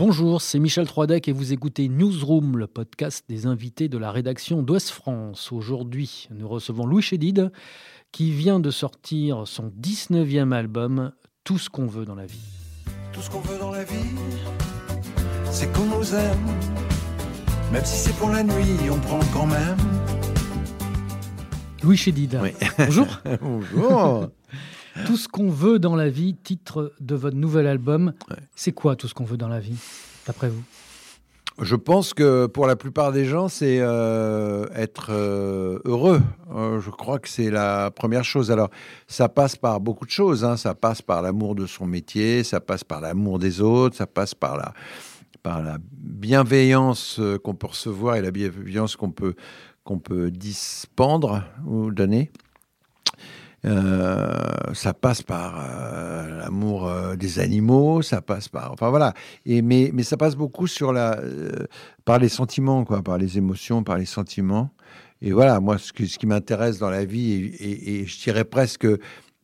Bonjour, c'est Michel Troidec et vous écoutez Newsroom, le podcast des invités de la rédaction d'Ouest France. Aujourd'hui, nous recevons Louis Chédid qui vient de sortir son 19e album Tout ce qu'on veut dans la vie. Tout ce qu'on veut dans la vie, c'est qu'on nous aime. Même si c'est pour la nuit, on prend quand même. Louis Chédid, bonjour. Bonjour. Tout ce qu'on veut dans la vie, titre de votre nouvel album. Ouais. C'est quoi tout ce qu'on veut dans la vie, d'après vous? Je pense que pour la plupart des gens, c'est euh, être euh, heureux. Euh, je crois que c'est la première chose. Alors, ça passe par beaucoup de choses. hein. Ça passe par l'amour de son métier, ça passe par l'amour des autres, ça passe par la, par la bienveillance qu'on peut recevoir et la bienveillance qu'on peut, qu'on peut dispendre ou donner. Euh, ça passe par euh, l'amour euh, des animaux, ça passe par, enfin voilà. Et mais mais ça passe beaucoup sur la, par les sentiments, quoi, par les émotions, par les sentiments. Et voilà, moi, ce, qui m'intéresse dans la vie, et, je dirais presque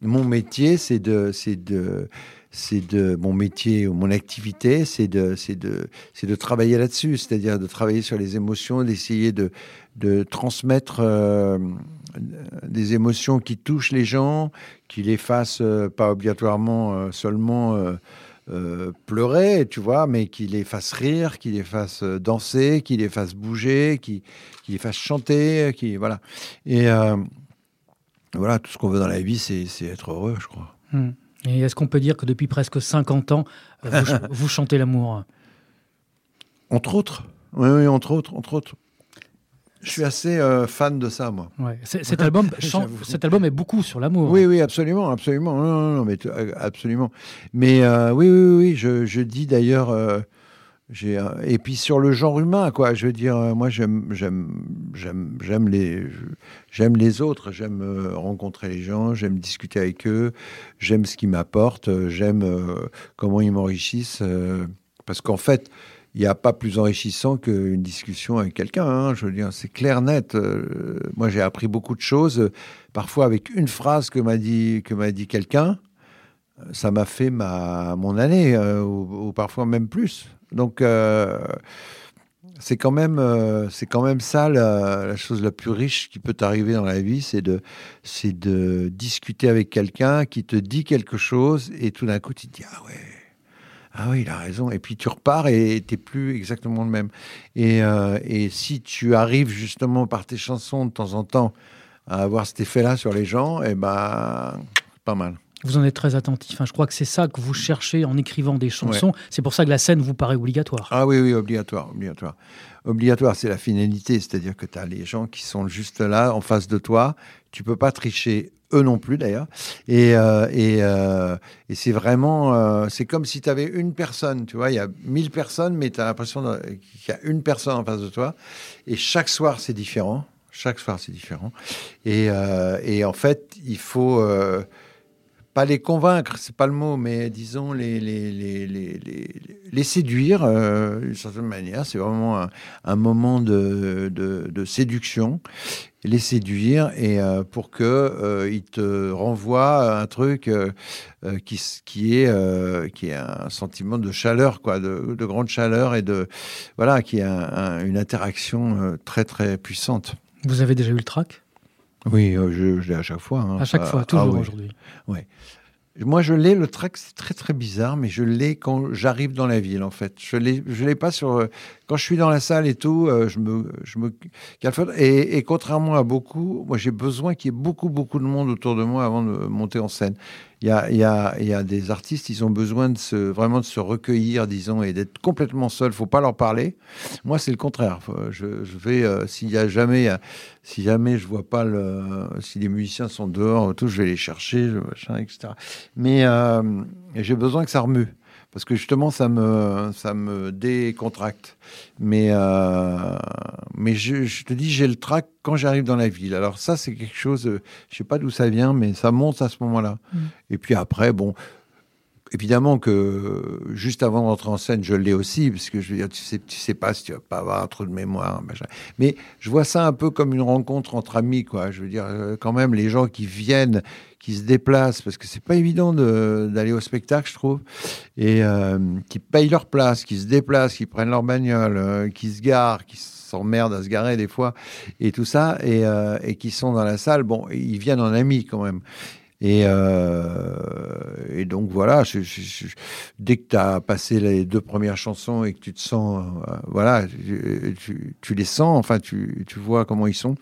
mon métier, c'est de, c'est de, c'est de mon métier ou mon activité, c'est de, c'est de, c'est de travailler là-dessus, c'est-à-dire de travailler sur les émotions, d'essayer de, de transmettre des émotions qui touchent les gens, qui les fassent euh, pas obligatoirement euh, seulement euh, euh, pleurer, tu vois, mais qui les fassent rire, qui les fassent euh, danser, qui les fassent bouger, qui, qui les fassent chanter, qui voilà. Et euh, voilà, tout ce qu'on veut dans la vie, c'est c'est être heureux, je crois. Hmm. Et est-ce qu'on peut dire que depuis presque 50 ans, euh, vous, ch- vous chantez l'amour? Entre autres, oui, oui, entre autres, entre autres. Je suis assez euh, fan de ça, moi. Ouais. Cet album, cet album est beaucoup sur l'amour. Oui, oui, absolument, absolument. Non, non, non, mais euh, absolument. Mais euh, oui, oui, oui, oui, je, je dis d'ailleurs, euh, j'ai et puis sur le genre humain, quoi. Je veux dire, moi, j'aime, j'aime, j'aime, j'aime les, j'aime les autres. J'aime rencontrer les gens, j'aime discuter avec eux, j'aime ce qu'ils m'apportent, j'aime comment ils m'enrichissent, parce qu'en fait. Il n'y a pas plus enrichissant qu'une discussion avec quelqu'un. hein. Je veux dire, c'est clair, net. Euh, moi, j'ai appris beaucoup de choses. Parfois, avec une phrase que m'a dit, que dit quelqu'un, euh, ça m'a fait ma, mon année, euh, ou, parfois même plus. Donc, c'est quand, même, quand même ça la, la chose la plus riche qui peut t'arriver dans la vie, c'est de, c'est de discuter avec quelqu'un qui te dit quelque chose et tout d'un coup, tu te dis Ah ouais, ah oui, il a raison. Et puis tu repars et t'es plus exactement le même. Et, euh, et si tu arrives justement par tes chansons de temps en temps à avoir cet effet-là sur les gens, eh ben, pas mal. Vous en êtes très attentif. hein. Je crois que c'est ça que vous cherchez en écrivant des chansons. C'est pour ça que la scène vous paraît obligatoire. Ah oui, oui, obligatoire, obligatoire. Obligatoire, c'est la finalité, c'est-à-dire que tu as les gens qui sont juste là, en face de toi. Tu peux pas tricher, eux non plus d'ailleurs. Et, euh, et, euh, et c'est vraiment, euh, c'est comme si tu avais une personne, tu vois, il y a mille personnes, mais tu as l'impression qu'il y a une personne en face de toi. Et chaque soir, c'est différent. Chaque soir, c'est différent. Et, et en fait, il faut... pas les convaincre, c'est pas le mot, mais disons les, les, les, les, les, séduire euh, d'une certaine manière. C'est vraiment un, un moment de, de, de séduction, les séduire et euh, pour que euh, te renvoient un truc euh, qui, qui est qui est un sentiment de chaleur, quoi, de, de grande chaleur et de voilà, qui est un- un- une interaction très très puissante. Vous avez déjà eu le trac? Oui, euh, je, je l'ai à chaque fois. hein. À chaque Ah, fois, ah toujours oui. aujourd'hui. Moi, je l'ai, le track, c'est très très bizarre, mais je l'ai quand j'arrive dans la ville, en fait. Je l'ai, je l'ai pas sur. euh, Quand je suis dans la salle et tout, euh, je me. Je me et, et contrairement à beaucoup, moi, j'ai besoin qu'il y ait beaucoup, beaucoup de monde autour de moi avant de monter en scène. Il y a, il il des artistes, ils ont besoin de se, vraiment de se recueillir, disons, et d'être complètement seuls. faut pas leur parler. Moi, c'est le contraire. Je, vais, euh, s'il y a jamais, euh, si jamais je vois pas si les musiciens sont dehors, tout, je vais les chercher, etc. Mais euh, j'ai besoin que ça remue. Parce que justement, ça me, ça me décontracte. Mais, euh, mais je, te dis, j'ai le trac quand j'arrive dans la ville. Alors ça, c'est quelque chose, euh, je sais pas d'où ça vient, mais ça monte à ce moment-là. Mm. Et puis après, bon, évidemment que juste avant d'entrer en scène, je l'ai aussi, parce que je veux dire, tu sais, tu sais pas si tu vas pas avoir un trou de mémoire, Mais je vois ça un peu comme une rencontre entre amis, quoi. Je veux dire, euh, quand même, les gens qui viennent, qui se déplacent, parce que c'est pas évident d'aller au spectacle, je trouve, et euh, qui payent leur place, qui se déplacent, qui prennent leur bagnole, euh, qui se garent, qui s'emmerdent à se garer des fois, et tout ça, et qui sont dans la salle. Bon, ils viennent en amis quand même. Et, euh, et, donc voilà, dès que tu as passé les deux premières chansons et que tu te sens, euh, voilà, tu, les sens, enfin tu, tu, vois comment ils sont.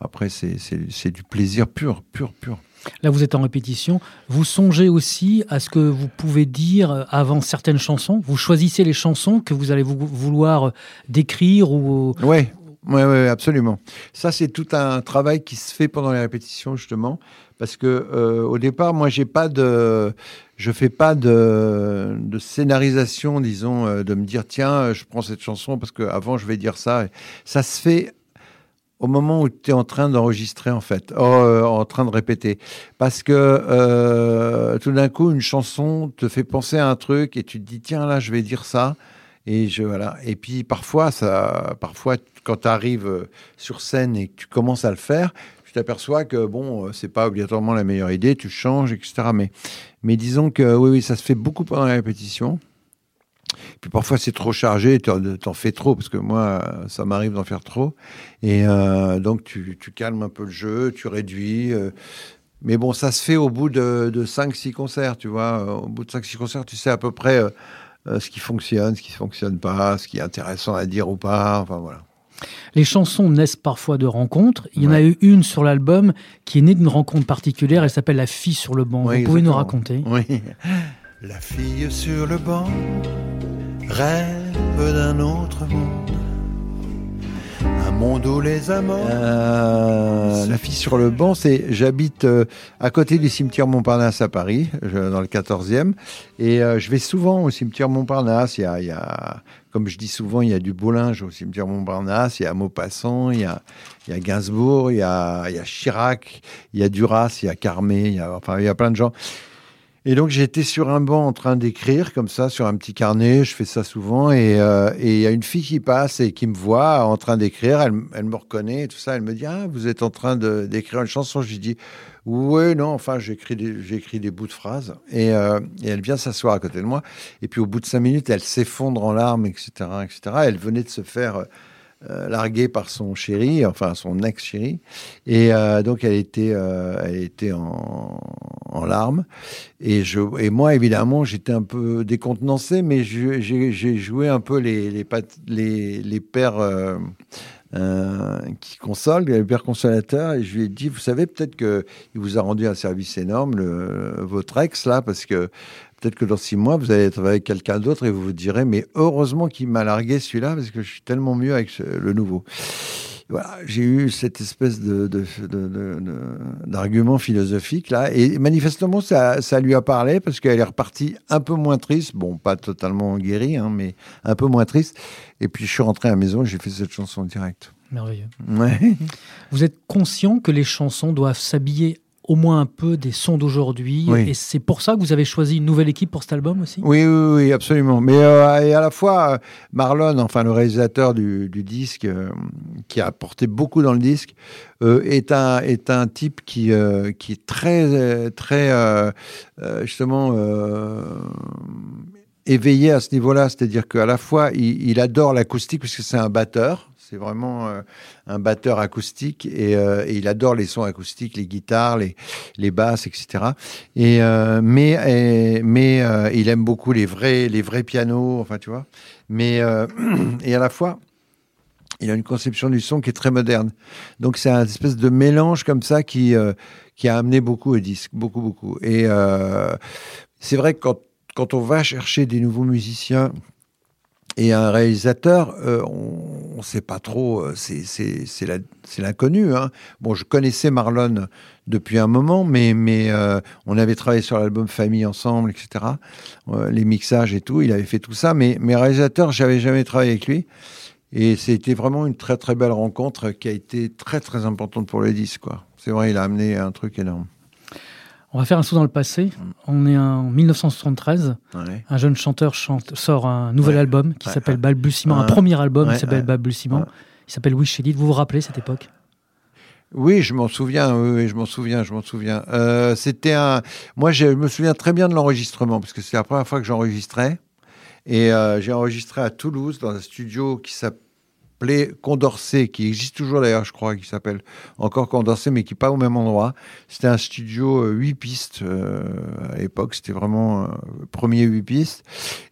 Après, c'est du plaisir pur, pur, pur. Là, vous êtes en répétition. Vous songez aussi à ce que vous pouvez dire avant certaines chansons. Vous choisissez les chansons que vous allez vouloir décrire ou. Ouais. Oui, ouais, absolument. Ça, c'est tout un travail qui se fait pendant les répétitions, justement. Parce que euh, au départ, moi, j'ai pas de, je fais pas de, scénarisation, disons, euh, de me dire tiens, je prends cette chanson parce que avant je vais dire ça. Ça se fait au moment où tu es en train d'enregistrer, en fait, euh, en train de répéter. Parce que tout d'un coup, une chanson te fait penser à un truc et tu te dis, tiens, là, je vais dire ça. Et, je, voilà. et puis, parfois, ça, parfois quand tu arrives sur scène et que tu commences à le faire, t'aperçois que bon, euh, c'est pas obligatoirement la meilleure idée, tu changes, etc. Mais, mais disons que oui, oui, ça se fait beaucoup pendant la répétition. Puis parfois c'est trop chargé, tu en fais trop, parce que moi, ça m'arrive d'en faire trop. Et euh, donc tu, tu, calmes un peu le jeu, tu réduis. Euh. mais bon, ça se fait au bout de, de 5-6 concerts, tu vois. Au bout de 5-6 concerts, tu sais à peu près ce qui fonctionne, ce qui ne fonctionne pas, ce qui est intéressant à dire ou pas. Enfin voilà. Les chansons naissent parfois de rencontres. Il y en a eu une sur l'album qui est née d'une rencontre particulière. Elle s'appelle La fille sur le banc. Vous pouvez nous raconter Oui. La fille sur le banc rêve d'un autre monde un monde où les amants. Euh, la fille sur le banc, c'est j'habite euh, à côté du cimetière Montparnasse à Paris, dans le 14e, et euh, je vais souvent au cimetière Montparnasse. Il y a, comme je dis souvent, il y a du Bollinge au cimetière Montparnasse, il y a Maupassant, il y a, il y a Gainsbourg, il y a, il y a Chirac, il y a Duras, il y a Carmé, enfin, il y a plein de gens. Et donc j'étais sur un banc en train d'écrire comme ça sur un petit carnet, je fais ça souvent, euh, et il y a une fille qui passe et qui me voit en train d'écrire, elle, elle, me reconnaît et tout ça, elle me dit ah vous êtes en train d'écrire une chanson, je lui dis oui non enfin j'écris des, j'écris des bouts de phrases et, euh, et elle vient s'asseoir à côté de moi. Et puis au bout de cinq minutes elle s'effondre en larmes etc etc elle venait de se faire euh, larguée par son chéri, enfin son ex-chéri. Et euh, donc, elle était, euh, elle était en, larmes. Et, je, et moi, évidemment, j'étais un peu décontenancé, mais j'ai joué un peu les, les, pères. qui consolent, les pères consolateurs, et je lui ai dit, vous savez, peut-être qu'il vous a rendu un service énorme, le, votre ex, là, parce que Peut-être que dans six mois, vous allez être avec quelqu'un d'autre et vous vous direz, mais heureusement qu'il m'a largué celui-là parce que je suis tellement mieux avec le nouveau. Voilà, j'ai eu cette espèce de, d'argument philosophique là, et manifestement ça, ça lui a parlé parce qu'elle est repartie un peu moins triste, bon pas totalement guérie, hein, mais un peu moins triste. Et puis je suis rentré à la maison, j'ai fait cette chanson en direct. Merveilleux. Ouais. Vous êtes conscient que les chansons doivent s'habiller au moins un peu des sons d'aujourd'hui. Et c'est pour ça que vous avez choisi une nouvelle équipe pour cet album aussi? Oui, oui, oui absolument. Mais euh, et à la fois, Marlon, enfin le réalisateur du, disque, euh, qui a apporté beaucoup dans le disque, euh, est, un, est un type qui, qui est très, très justement éveillé à ce niveau-là. C'est-à-dire qu'à la fois, il, il adore l'acoustique, puisque c'est un batteur. C'est vraiment euh, un batteur acoustique euh, et, il adore les sons acoustiques, les guitares, les, basses, etc. Et, euh, mais mais il aime beaucoup les vrais, les vrais pianos, enfin tu vois. Mais et à la fois, il a une conception du son qui est très moderne. Donc c'est un espèce de mélange comme ça qui, qui a amené beaucoup au disque, beaucoup, beaucoup. Et c'est vrai que quand, quand on va chercher des nouveaux musiciens Et un réalisateur, euh, on ne sait pas trop, euh, c'est l'inconnu. hein. Bon, je connaissais Marlon depuis un moment, mais, euh, on avait travaillé sur l'album Famille ensemble, etc. Les mixages et tout, il avait fait tout ça, mais, mais réalisateur, j'avais jamais travaillé avec lui. Et c'était vraiment une très très belle rencontre qui a été très très importante pour le disque. C'est vrai, il a amené un truc énorme. On va faire un saut dans le passé. On est en 1973. Ouais. Un jeune chanteur chante, sort un nouvel Ouais. album qui s'appelle Balbutiement, un premier album qui s'appelle. Balbutiement. Il s'appelle Wish Edit. Vous vous rappelez cette époque? Oui, je m'en souviens. Oui, oui, je m'en souviens. Je m'en souviens. Euh, c'était un. Moi, je me souviens très bien de l'enregistrement parce que c'est la première fois que j'enregistrais. Et euh, j'ai enregistré à Toulouse dans un studio qui Condorcet, qui existe toujours d'ailleurs, je crois, qui s'appelle encore Condorcet, mais qui n'est pas au même endroit. C'était un studio euh, 8 pistes euh, à l'époque. C'était vraiment euh, premier 8 pistes.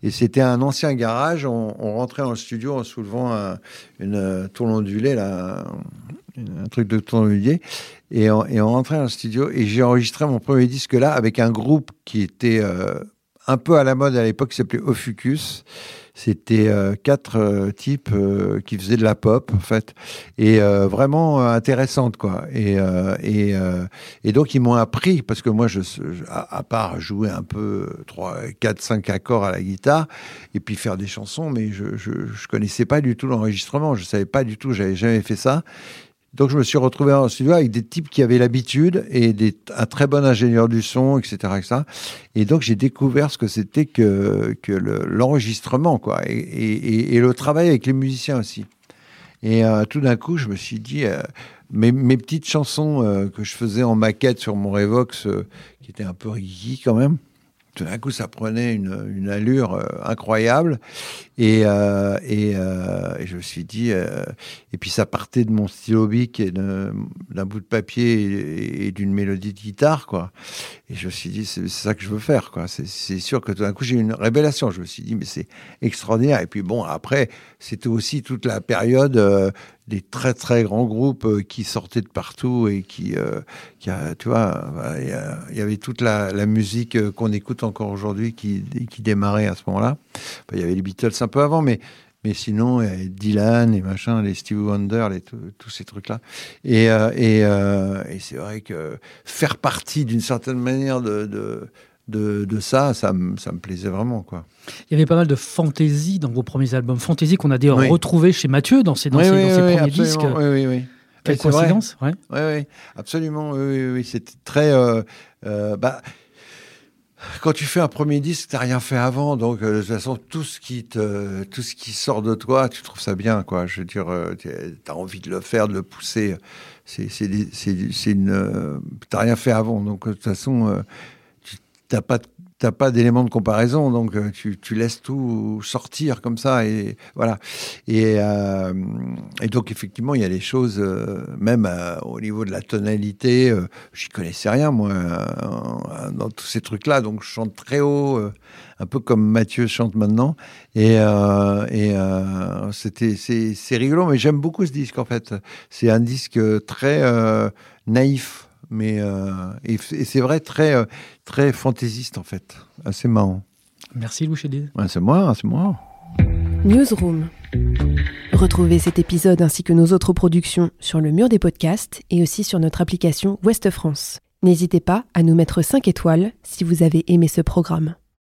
Et c'était un ancien garage. On, rentrait dans le studio en soulevant un- une euh, tourne ondulée, là, un, truc de tourne ondulée. Et on, et on rentrait dans le studio et j'ai enregistré mon premier disque là avec un groupe qui était euh, un peu à la mode à l'époque, qui s'appelait Ophucus. C'était euh, quatre euh, types euh, qui faisaient de la pop, en fait, et vraiment intéressante, quoi. Et, et, et donc, ils m'ont appris, parce que moi, je, à, part jouer un peu 3, 4, 5 accords à la guitare, et puis faire des chansons, mais je, je connaissais pas du tout l'enregistrement, je savais pas du tout, j'avais jamais fait ça. Donc, je me suis retrouvé en studio avec des types qui avaient l'habitude et un très bon ingénieur du son, etc. Et donc, j'ai découvert ce que c'était que, que le- l'enregistrement, quoi, et, le travail avec les musiciens aussi. Et euh, tout d'un coup, je me suis dit, euh, mes, petites chansons euh, que je faisais en maquette sur mon Revox, qui était un peu riggy quand même, tout d'un coup, ça prenait une, allure euh, incroyable. Et, euh, euh, et je me suis dit, et puis ça partait de mon stylo bic et d'un bout de papier et, d'une mélodie de guitare, quoi. Et je me suis dit, c'est ça que je veux faire, quoi. C'est- sûr que tout d'un coup, j'ai eu une révélation. Je me suis dit, mais c'est extraordinaire. Et puis bon, après, c'était aussi toute la période des très très grands groupes euh, qui sortaient de partout et qui, euh, qui tu vois, voilà, il y avait toute la, musique euh, qu'on écoute encore aujourd'hui qui, qui démarrait à ce moment-là. Enfin, il y avait les Beatles un peu avant, mais mais sinon, avait Dylan, les machins, les Stevie Wonder, les, tous ces trucs-là. Et, et, et c'est vrai que faire partie d'une certaine manière de, de, de ça, ça me, ça me plaisait vraiment, quoi. Il y avait pas mal de fantaisie dans vos premiers albums. Fantaisie qu'on a d'ailleurs Oui. retrouvé chez Mathieu dans ses, dans Oui, ses, oui, dans ses premiers disques. Oui, oui, oui. Quelle coïncidence ouais. Oui, oui, absolument. Oui, oui. C'était très. euh, euh, bah, quand tu fais un premier disque, t'as rien fait avant, donc euh, de toute façon, tout ce qui te, tout ce qui sort de toi, tu trouves ça bien, quoi. Je veux dire, euh, t'as envie de le faire, de le pousser. C'est, c'est, des- c'est, c'est une. euh, t'as rien fait avant, donc de toute façon, t'as pas T'as pas d'éléments de comparaison, donc euh, tu, tu laisses tout sortir comme ça et voilà. Et, euh, et donc effectivement, il y a des choses, euh, même au niveau de la tonalité, j'y connaissais rien moi dans tous ces trucs-là, donc je chante très haut, un peu comme Mathieu chante maintenant. Et, et c'était c'est rigolo, mais j'aime beaucoup ce disque en fait. C'est un disque très naïf, mais euh, et, et c'est vrai très euh, très fantaisiste en fait, assez marrant. Merci Louis Chédid. Ouais, c'est moi, c'est moi. Newsroom. Retrouvez cet épisode ainsi que nos autres productions sur le mur des podcasts et aussi sur notre application Ouest France. N'hésitez pas à nous mettre 5 étoiles si vous avez aimé ce programme.